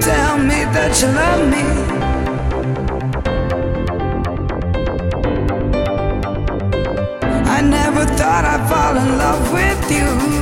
tell me that you love me. I never thought I'd fall in love with you.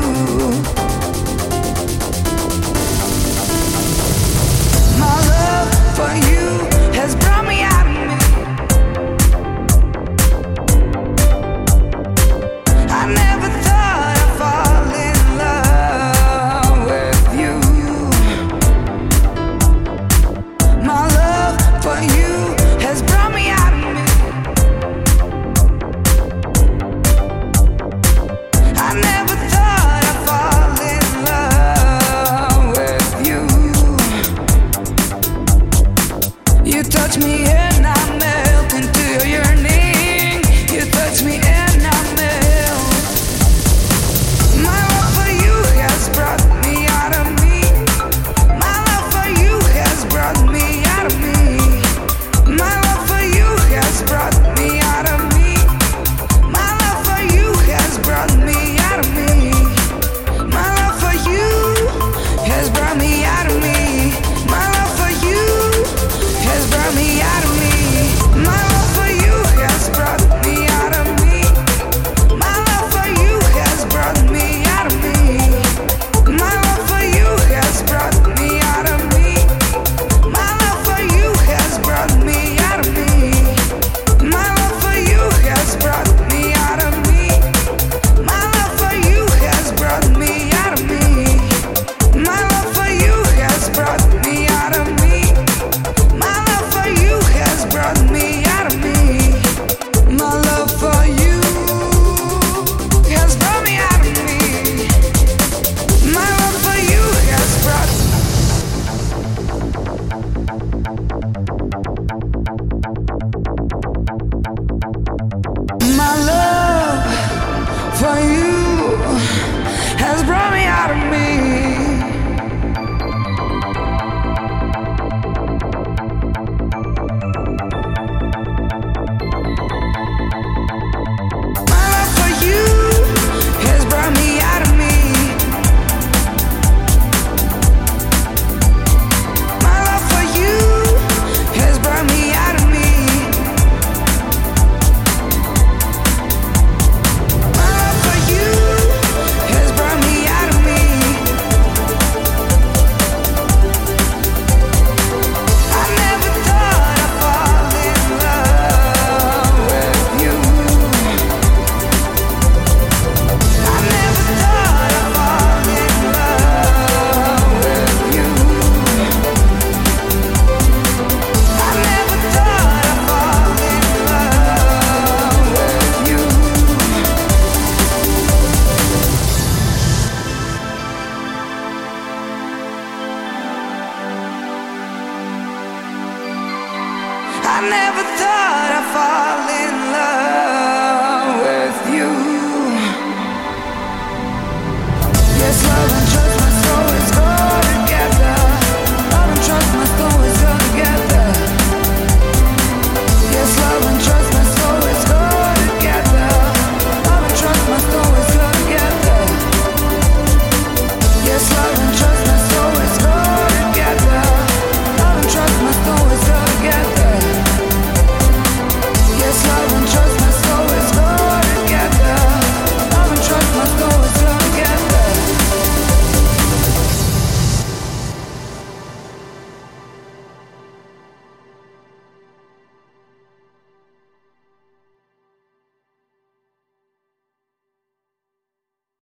never thought I'd fall